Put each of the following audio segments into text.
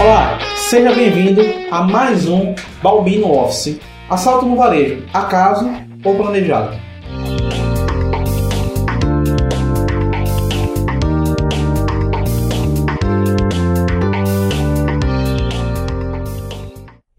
Olá, seja bem-vindo a mais um Balbino Office. Assalto no varejo, acaso ou planejado?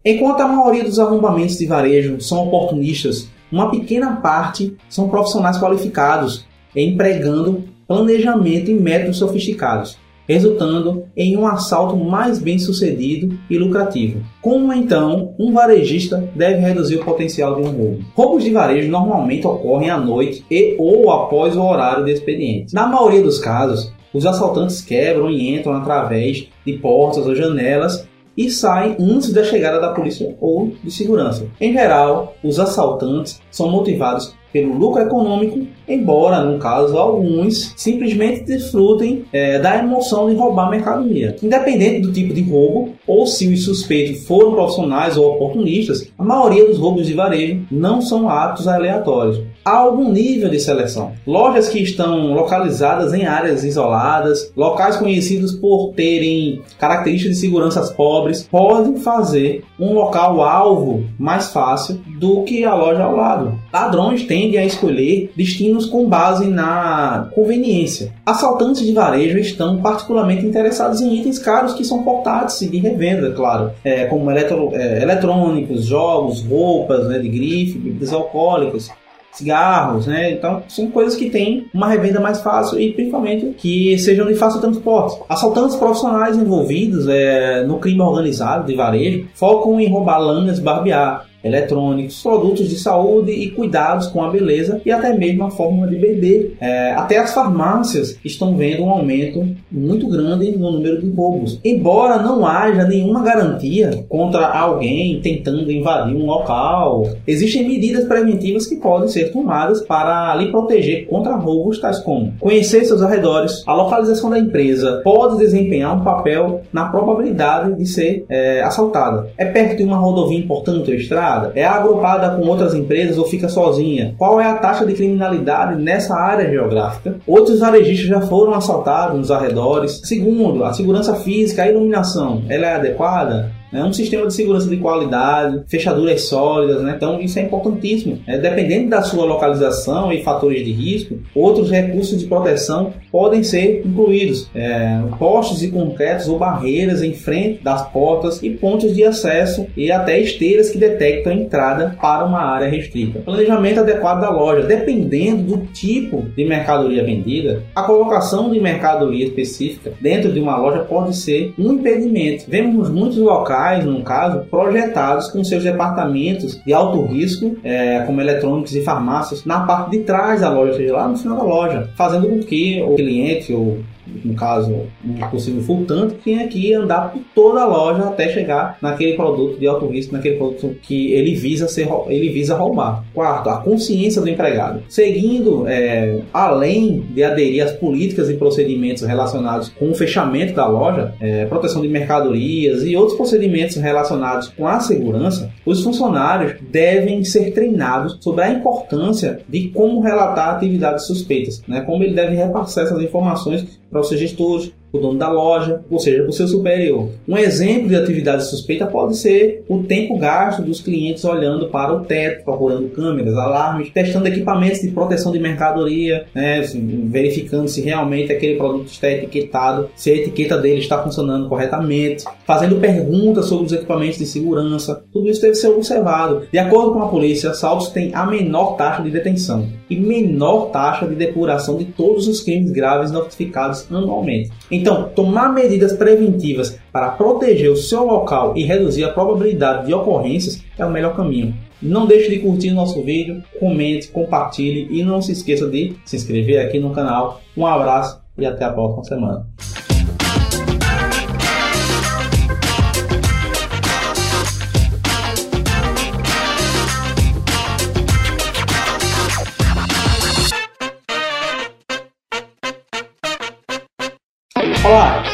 Enquanto a maioria dos arrombamentos de varejo são oportunistas, uma pequena parte são profissionais qualificados empregando planejamento e métodos sofisticados resultando em um assalto mais bem sucedido e lucrativo. Como então um varejista deve reduzir o potencial de um roubo? Roubos de varejo normalmente ocorrem à noite e ou após o horário de expediente. Na maioria dos casos, os assaltantes quebram e entram através de portas ou janelas e saem antes da chegada da polícia ou de segurança. Em geral, os assaltantes são motivados pelo lucro econômico, embora, no caso, alguns simplesmente desfrutem é, da emoção de roubar mercadoria. Independente do tipo de roubo, ou se os suspeitos foram profissionais ou oportunistas, a maioria dos roubos de varejo não são atos aleatórios. Há algum nível de seleção. Lojas que estão localizadas em áreas isoladas, locais conhecidos por terem características de segurança pobres, podem fazer um local alvo mais fácil do que a loja ao lado. Ladrões tendem a escolher destinos com base na conveniência. Assaltantes de varejo estão particularmente interessados em itens caros que são portáteis e de revenda, claro, é, como eletro, é, eletrônicos, jogos, roupas né, de grife, bebidas alcoólicas cigarros, né? Então, são coisas que têm uma revenda mais fácil e principalmente que sejam de fácil transporte. Assaltantes profissionais envolvidos é, no crime organizado de varejo focam em roubar lâminas barbear eletrônicos, produtos de saúde e cuidados com a beleza e até mesmo a forma de beber. É, até as farmácias estão vendo um aumento muito grande no número de roubos. Embora não haja nenhuma garantia contra alguém tentando invadir um local, existem medidas preventivas que podem ser tomadas para lhe proteger contra roubos, tais como conhecer seus arredores, a localização da empresa pode desempenhar um papel na probabilidade de ser é, assaltada. É perto de uma rodovia importante ou estrada? É agrupada com outras empresas ou fica sozinha? Qual é a taxa de criminalidade nessa área geográfica? Outros varejistas já foram assaltados nos arredores. Segundo, a segurança física, a iluminação, ela é adequada? É um sistema de segurança de qualidade, fechaduras sólidas, né? Então isso é importantíssimo. É, dependendo da sua localização e fatores de risco, outros recursos de proteção podem ser incluídos. É, postes e concretos ou barreiras em frente das portas e pontos de acesso e até esteiras que detectam a entrada para uma área restrita. Planejamento adequado da loja, dependendo do tipo de mercadoria vendida, a colocação de mercadoria específica dentro de uma loja pode ser um impedimento. Vemos muitos locais locais, no caso, projetados com seus departamentos de alto risco, é, como eletrônicos e farmácias, na parte de trás da loja, ou seja, lá no final da loja, fazendo com que o cliente ou no caso, um possível furtante, tinha que andar por toda a loja até chegar naquele produto de alto risco, naquele produto que ele visa ser, ele visa roubar. Quarto, a consciência do empregado. Seguindo, é, além de aderir às políticas e procedimentos relacionados com o fechamento da loja, é, proteção de mercadorias e outros procedimentos relacionados com a segurança, os funcionários devem ser treinados sobre a importância de como relatar atividades suspeitas, né? como ele deve repassar essas informações para os seus gestores, o dono da loja, ou seja, o seu superior. Um exemplo de atividade suspeita pode ser o tempo gasto dos clientes olhando para o teto, procurando câmeras, alarmes, testando equipamentos de proteção de mercadoria, né, assim, verificando se realmente aquele produto está etiquetado, se a etiqueta dele está funcionando corretamente, fazendo perguntas sobre os equipamentos de segurança. Tudo isso deve ser observado. De acordo com a polícia, assaltos têm a menor taxa de detenção e menor taxa de depuração de todos os crimes graves notificados anualmente. Então, tomar medidas preventivas para proteger o seu local e reduzir a probabilidade de ocorrências é o melhor caminho. Não deixe de curtir nosso vídeo, comente, compartilhe e não se esqueça de se inscrever aqui no canal. Um abraço e até a próxima semana. Olá,